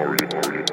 party, party.